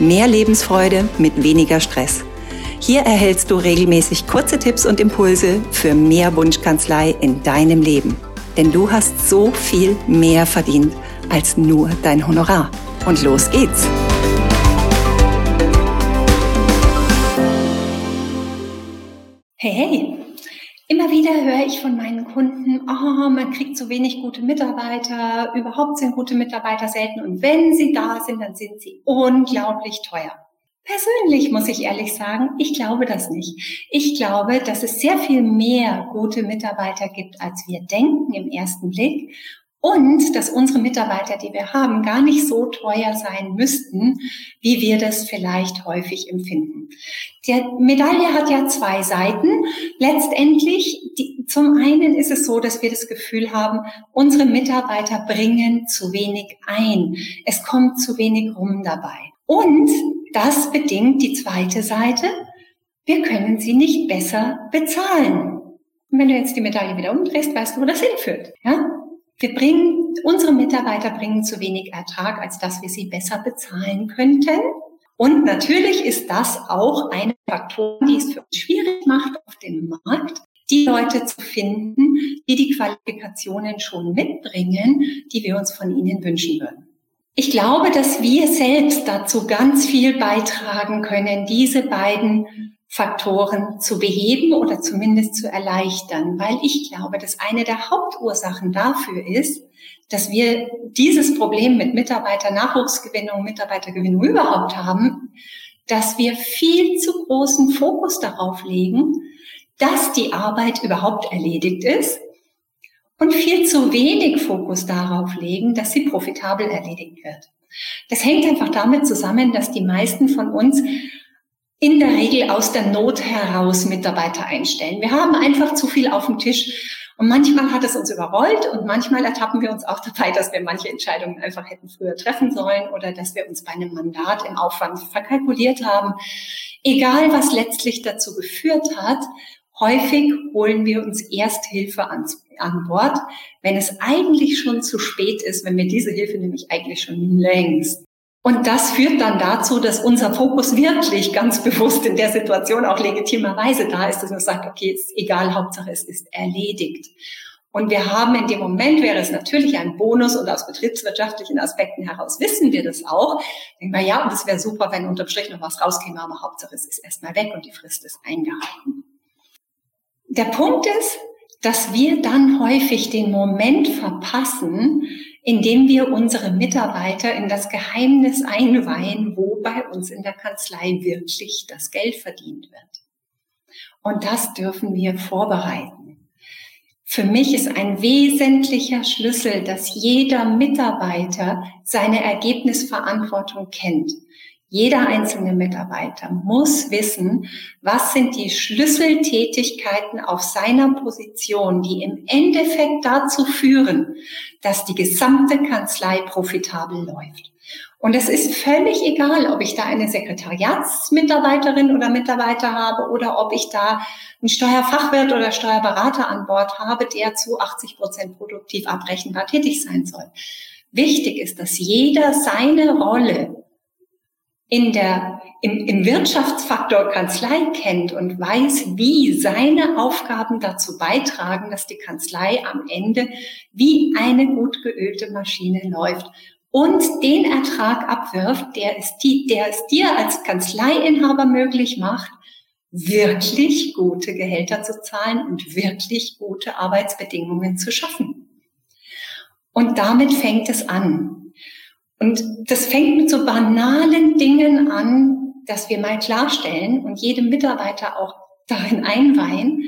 Mehr Lebensfreude mit weniger Stress. Hier erhältst du regelmäßig kurze Tipps und Impulse für mehr Wunschkanzlei in deinem Leben. Denn du hast so viel mehr verdient als nur dein Honorar. Und los geht's! Hey, hey! Immer wieder höre ich von meinen Kunden, oh, man kriegt zu wenig gute Mitarbeiter, überhaupt sind gute Mitarbeiter selten und wenn sie da sind, dann sind sie unglaublich teuer. Persönlich muss ich ehrlich sagen, ich glaube das nicht. Ich glaube, dass es sehr viel mehr gute Mitarbeiter gibt, als wir denken im ersten Blick und dass unsere Mitarbeiter, die wir haben, gar nicht so teuer sein müssten, wie wir das vielleicht häufig empfinden. Die Medaille hat ja zwei Seiten. Letztendlich, die, zum einen ist es so, dass wir das Gefühl haben, unsere Mitarbeiter bringen zu wenig ein. Es kommt zu wenig rum dabei. Und das bedingt die zweite Seite. Wir können sie nicht besser bezahlen. Und wenn du jetzt die Medaille wieder umdrehst, weißt du, wo das hinführt. Ja? Wir bringen, unsere Mitarbeiter bringen zu wenig Ertrag, als dass wir sie besser bezahlen könnten. Und natürlich ist das auch eine Faktor, die es für uns schwierig macht, auf dem Markt die Leute zu finden, die die Qualifikationen schon mitbringen, die wir uns von ihnen wünschen würden. Ich glaube, dass wir selbst dazu ganz viel beitragen können, diese beiden Faktoren zu beheben oder zumindest zu erleichtern, weil ich glaube, dass eine der Hauptursachen dafür ist, dass wir dieses Problem mit Mitarbeiternachwuchsgewinnung, Mitarbeitergewinnung überhaupt haben, dass wir viel zu großen Fokus darauf legen, dass die Arbeit überhaupt erledigt ist und viel zu wenig Fokus darauf legen, dass sie profitabel erledigt wird. Das hängt einfach damit zusammen, dass die meisten von uns in der Regel aus der Not heraus Mitarbeiter einstellen. Wir haben einfach zu viel auf dem Tisch und manchmal hat es uns überrollt und manchmal ertappen wir uns auch dabei, dass wir manche Entscheidungen einfach hätten früher treffen sollen oder dass wir uns bei einem Mandat im Aufwand verkalkuliert haben. Egal, was letztlich dazu geführt hat, häufig holen wir uns erst Hilfe an, an Bord, wenn es eigentlich schon zu spät ist, wenn wir diese Hilfe nämlich eigentlich schon längst und das führt dann dazu, dass unser Fokus wirklich ganz bewusst in der Situation auch legitimerweise da ist, dass man sagt, okay, ist egal, Hauptsache es ist erledigt. Und wir haben in dem Moment, wäre es natürlich ein Bonus und aus betriebswirtschaftlichen Aspekten heraus wissen wir das auch. Denken wir, ja, und es wäre super, wenn unterm Strich noch was rauskäme, aber Hauptsache es ist erstmal weg und die Frist ist eingehalten. Der Punkt ist, dass wir dann häufig den Moment verpassen, indem wir unsere Mitarbeiter in das Geheimnis einweihen, wo bei uns in der Kanzlei wirklich das Geld verdient wird. Und das dürfen wir vorbereiten. Für mich ist ein wesentlicher Schlüssel, dass jeder Mitarbeiter seine Ergebnisverantwortung kennt. Jeder einzelne Mitarbeiter muss wissen, was sind die Schlüsseltätigkeiten auf seiner Position, die im Endeffekt dazu führen, dass die gesamte Kanzlei profitabel läuft. Und es ist völlig egal, ob ich da eine Sekretariatsmitarbeiterin oder Mitarbeiter habe oder ob ich da einen Steuerfachwirt oder Steuerberater an Bord habe, der zu 80 Prozent produktiv abrechenbar tätig sein soll. Wichtig ist, dass jeder seine Rolle in der, im, im Wirtschaftsfaktor Kanzlei kennt und weiß, wie seine Aufgaben dazu beitragen, dass die Kanzlei am Ende wie eine gut geölte Maschine läuft und den Ertrag abwirft, der es, die, der es dir als Kanzleiinhaber möglich macht, wirklich gute Gehälter zu zahlen und wirklich gute Arbeitsbedingungen zu schaffen. Und damit fängt es an. Und das fängt mit so banalen Dingen an, dass wir mal klarstellen und jedem Mitarbeiter auch darin einweihen,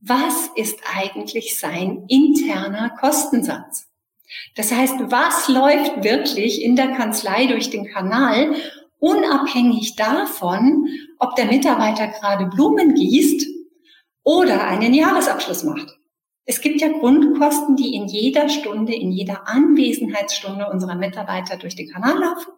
was ist eigentlich sein interner Kostensatz? Das heißt, was läuft wirklich in der Kanzlei durch den Kanal, unabhängig davon, ob der Mitarbeiter gerade Blumen gießt oder einen Jahresabschluss macht. Es gibt ja Grundkosten, die in jeder Stunde, in jeder Anwesenheitsstunde unserer Mitarbeiter durch den Kanal laufen.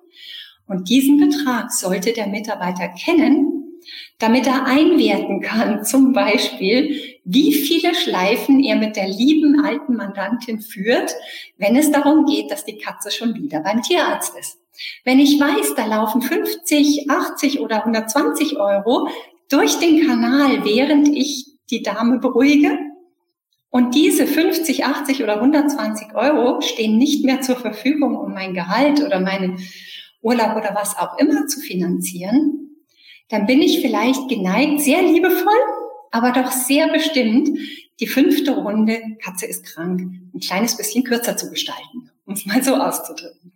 Und diesen Betrag sollte der Mitarbeiter kennen, damit er einwerten kann, zum Beispiel, wie viele Schleifen er mit der lieben alten Mandantin führt, wenn es darum geht, dass die Katze schon wieder beim Tierarzt ist. Wenn ich weiß, da laufen 50, 80 oder 120 Euro durch den Kanal, während ich die Dame beruhige, und diese 50, 80 oder 120 Euro stehen nicht mehr zur Verfügung, um mein Gehalt oder meinen Urlaub oder was auch immer zu finanzieren, dann bin ich vielleicht geneigt, sehr liebevoll, aber doch sehr bestimmt, die fünfte Runde, Katze ist krank, ein kleines bisschen kürzer zu gestalten, um es mal so auszudrücken.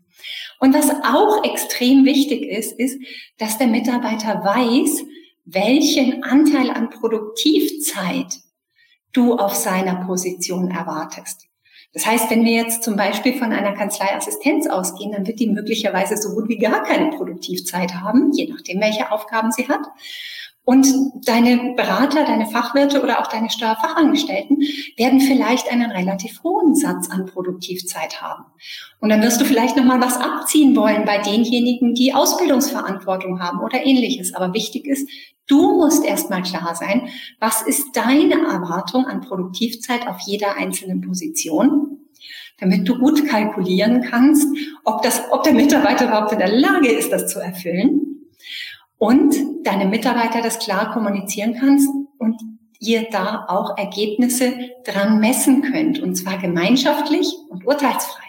Und was auch extrem wichtig ist, ist, dass der Mitarbeiter weiß, welchen Anteil an Produktivzeit du auf seiner Position erwartest. Das heißt, wenn wir jetzt zum Beispiel von einer Kanzleiassistenz ausgehen, dann wird die möglicherweise so gut wie gar keine Produktivzeit haben, je nachdem, welche Aufgaben sie hat. Und deine Berater, deine Fachwirte oder auch deine Steuerfachangestellten werden vielleicht einen relativ hohen Satz an Produktivzeit haben. Und dann wirst du vielleicht noch mal was abziehen wollen bei denjenigen, die Ausbildungsverantwortung haben oder ähnliches. Aber wichtig ist, du musst erstmal klar sein, was ist deine Erwartung an Produktivzeit auf jeder einzelnen Position? damit du gut kalkulieren kannst, ob, das, ob der Mitarbeiter überhaupt in der Lage ist, das zu erfüllen und deine Mitarbeiter das klar kommunizieren kannst und ihr da auch Ergebnisse dran messen könnt, und zwar gemeinschaftlich und urteilsfrei.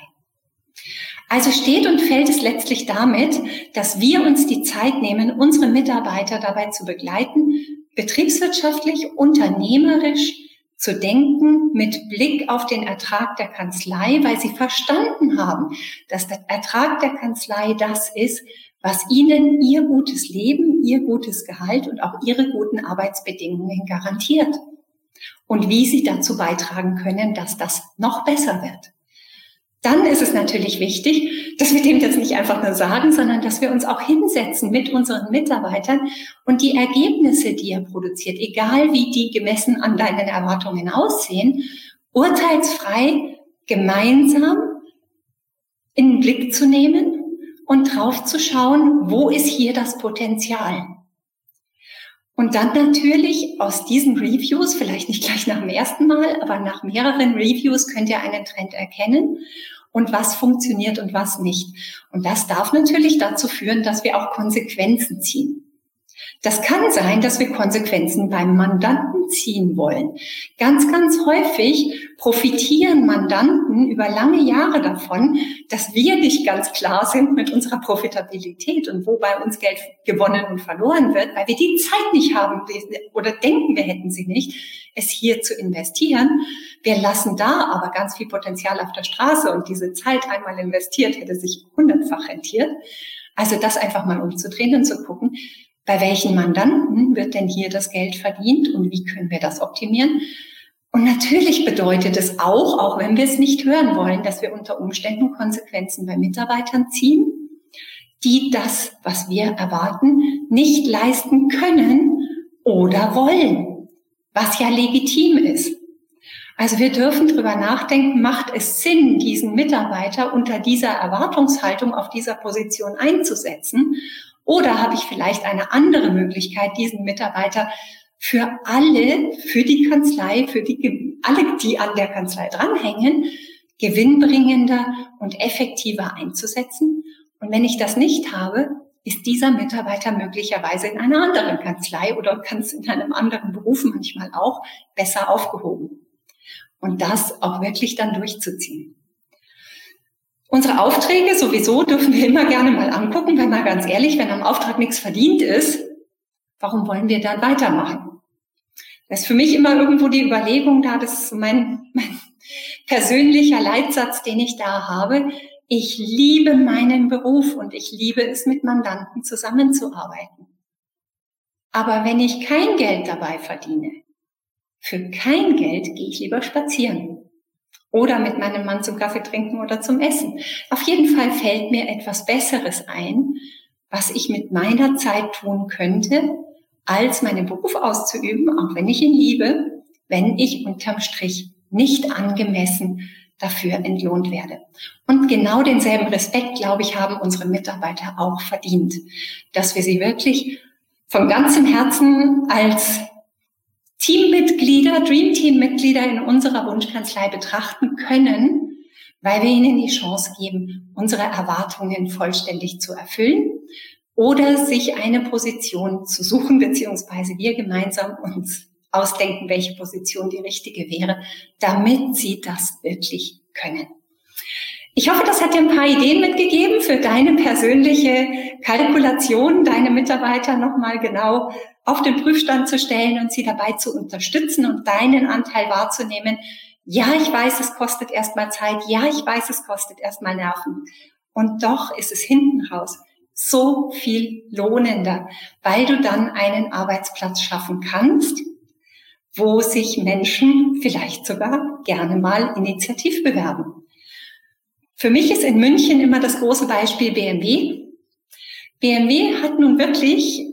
Also steht und fällt es letztlich damit, dass wir uns die Zeit nehmen, unsere Mitarbeiter dabei zu begleiten, betriebswirtschaftlich, unternehmerisch zu denken mit Blick auf den Ertrag der Kanzlei, weil sie verstanden haben, dass der Ertrag der Kanzlei das ist, was ihnen ihr gutes Leben, ihr gutes Gehalt und auch ihre guten Arbeitsbedingungen garantiert. Und wie sie dazu beitragen können, dass das noch besser wird. Dann ist es natürlich wichtig, dass wir dem jetzt nicht einfach nur sagen, sondern dass wir uns auch hinsetzen mit unseren Mitarbeitern und die Ergebnisse, die er produziert, egal wie die gemessen an deinen Erwartungen aussehen, urteilsfrei gemeinsam in den Blick zu nehmen und drauf zu schauen, wo ist hier das Potenzial. Und dann natürlich aus diesen Reviews, vielleicht nicht gleich nach dem ersten Mal, aber nach mehreren Reviews könnt ihr einen Trend erkennen und was funktioniert und was nicht. Und das darf natürlich dazu führen, dass wir auch Konsequenzen ziehen. Das kann sein, dass wir Konsequenzen beim Mandanten ziehen wollen. Ganz, ganz häufig profitieren Mandanten über lange Jahre davon, dass wir nicht ganz klar sind mit unserer Profitabilität und wo bei uns Geld gewonnen und verloren wird, weil wir die Zeit nicht haben oder denken, wir hätten sie nicht, es hier zu investieren. Wir lassen da aber ganz viel Potenzial auf der Straße und diese Zeit einmal investiert hätte sich hundertfach rentiert. Also das einfach mal umzudrehen und zu gucken, bei welchen Mandanten wird denn hier das Geld verdient und wie können wir das optimieren? Und natürlich bedeutet es auch, auch wenn wir es nicht hören wollen, dass wir unter Umständen Konsequenzen bei Mitarbeitern ziehen, die das, was wir erwarten, nicht leisten können oder wollen, was ja legitim ist. Also wir dürfen drüber nachdenken, macht es Sinn, diesen Mitarbeiter unter dieser Erwartungshaltung auf dieser Position einzusetzen? Oder habe ich vielleicht eine andere Möglichkeit, diesen Mitarbeiter für alle, für die Kanzlei, für die, alle, die an der Kanzlei dranhängen, gewinnbringender und effektiver einzusetzen? Und wenn ich das nicht habe, ist dieser Mitarbeiter möglicherweise in einer anderen Kanzlei oder ganz in einem anderen Beruf manchmal auch besser aufgehoben. Und das auch wirklich dann durchzuziehen. Unsere Aufträge sowieso dürfen wir immer gerne mal angucken, wenn mal ganz ehrlich, wenn am Auftrag nichts verdient ist, warum wollen wir dann weitermachen? Das ist für mich immer irgendwo die Überlegung da, das ist mein, mein persönlicher Leitsatz, den ich da habe. Ich liebe meinen Beruf und ich liebe es, mit Mandanten zusammenzuarbeiten. Aber wenn ich kein Geld dabei verdiene, für kein Geld gehe ich lieber spazieren oder mit meinem Mann zum Kaffee trinken oder zum Essen. Auf jeden Fall fällt mir etwas Besseres ein, was ich mit meiner Zeit tun könnte, als meinen Beruf auszuüben, auch wenn ich ihn liebe, wenn ich unterm Strich nicht angemessen dafür entlohnt werde. Und genau denselben Respekt, glaube ich, haben unsere Mitarbeiter auch verdient, dass wir sie wirklich von ganzem Herzen als Teammitglieder, Dream Team Mitglieder in unserer Wunschkanzlei betrachten können, weil wir ihnen die Chance geben, unsere Erwartungen vollständig zu erfüllen oder sich eine Position zu suchen, beziehungsweise wir gemeinsam uns ausdenken, welche Position die richtige wäre, damit sie das wirklich können. Ich hoffe, das hat dir ein paar Ideen mitgegeben für deine persönliche Kalkulation, deine Mitarbeiter nochmal genau auf den Prüfstand zu stellen und sie dabei zu unterstützen und deinen Anteil wahrzunehmen. Ja, ich weiß, es kostet erstmal Zeit. Ja, ich weiß, es kostet erstmal Nerven. Und doch ist es hinten raus so viel lohnender, weil du dann einen Arbeitsplatz schaffen kannst, wo sich Menschen vielleicht sogar gerne mal initiativ bewerben. Für mich ist in München immer das große Beispiel BMW. BMW hat nun wirklich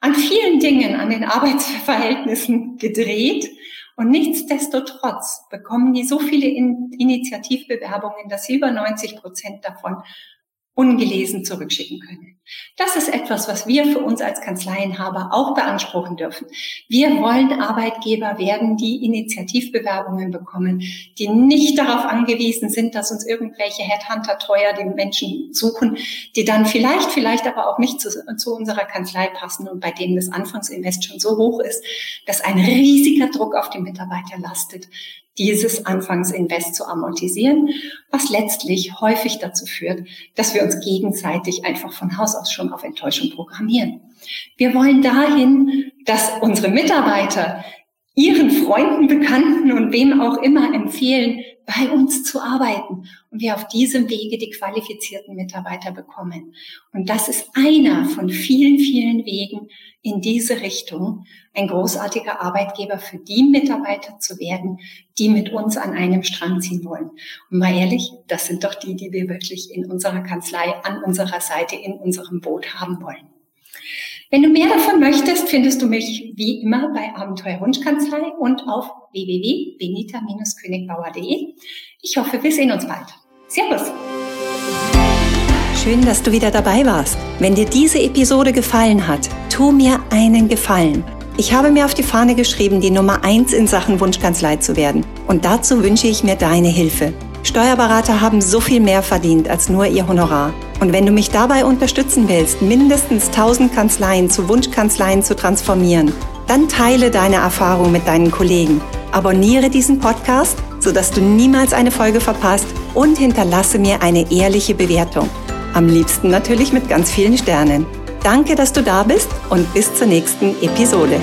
an vielen Dingen, an den Arbeitsverhältnissen gedreht. Und nichtsdestotrotz bekommen die so viele Initiativbewerbungen, dass über 90 Prozent davon ungelesen zurückschicken können. Das ist etwas, was wir für uns als Kanzleienhaber auch beanspruchen dürfen. Wir wollen Arbeitgeber werden, die Initiativbewerbungen bekommen, die nicht darauf angewiesen sind, dass uns irgendwelche Headhunter teuer den Menschen suchen, die dann vielleicht, vielleicht aber auch nicht zu, zu unserer Kanzlei passen und bei denen das Anfangsinvest schon so hoch ist, dass ein riesiger Druck auf die Mitarbeiter lastet, dieses Anfangsinvest zu amortisieren, was letztlich häufig dazu führt, dass wir uns gegenseitig einfach von Haus aus schon auf Enttäuschung programmieren. Wir wollen dahin, dass unsere Mitarbeiter ihren Freunden, Bekannten und wem auch immer empfehlen, bei uns zu arbeiten und wir auf diesem Wege die qualifizierten Mitarbeiter bekommen. Und das ist einer von vielen, vielen Wegen in diese Richtung, ein großartiger Arbeitgeber für die Mitarbeiter zu werden, die mit uns an einem Strang ziehen wollen. Und mal ehrlich, das sind doch die, die wir wirklich in unserer Kanzlei, an unserer Seite, in unserem Boot haben wollen. Wenn du mehr davon möchtest, findest du mich wie immer bei Abenteuer Wunschkanzlei und auf www.benita-königbauer.de. Ich hoffe, wir sehen uns bald. Servus! Schön, dass du wieder dabei warst. Wenn dir diese Episode gefallen hat, tu mir einen Gefallen. Ich habe mir auf die Fahne geschrieben, die Nummer eins in Sachen Wunschkanzlei zu werden. Und dazu wünsche ich mir deine Hilfe. Steuerberater haben so viel mehr verdient als nur ihr Honorar. Und wenn du mich dabei unterstützen willst, mindestens 1000 Kanzleien zu Wunschkanzleien zu transformieren, dann teile deine Erfahrung mit deinen Kollegen. Abonniere diesen Podcast, sodass du niemals eine Folge verpasst und hinterlasse mir eine ehrliche Bewertung. Am liebsten natürlich mit ganz vielen Sternen. Danke, dass du da bist und bis zur nächsten Episode.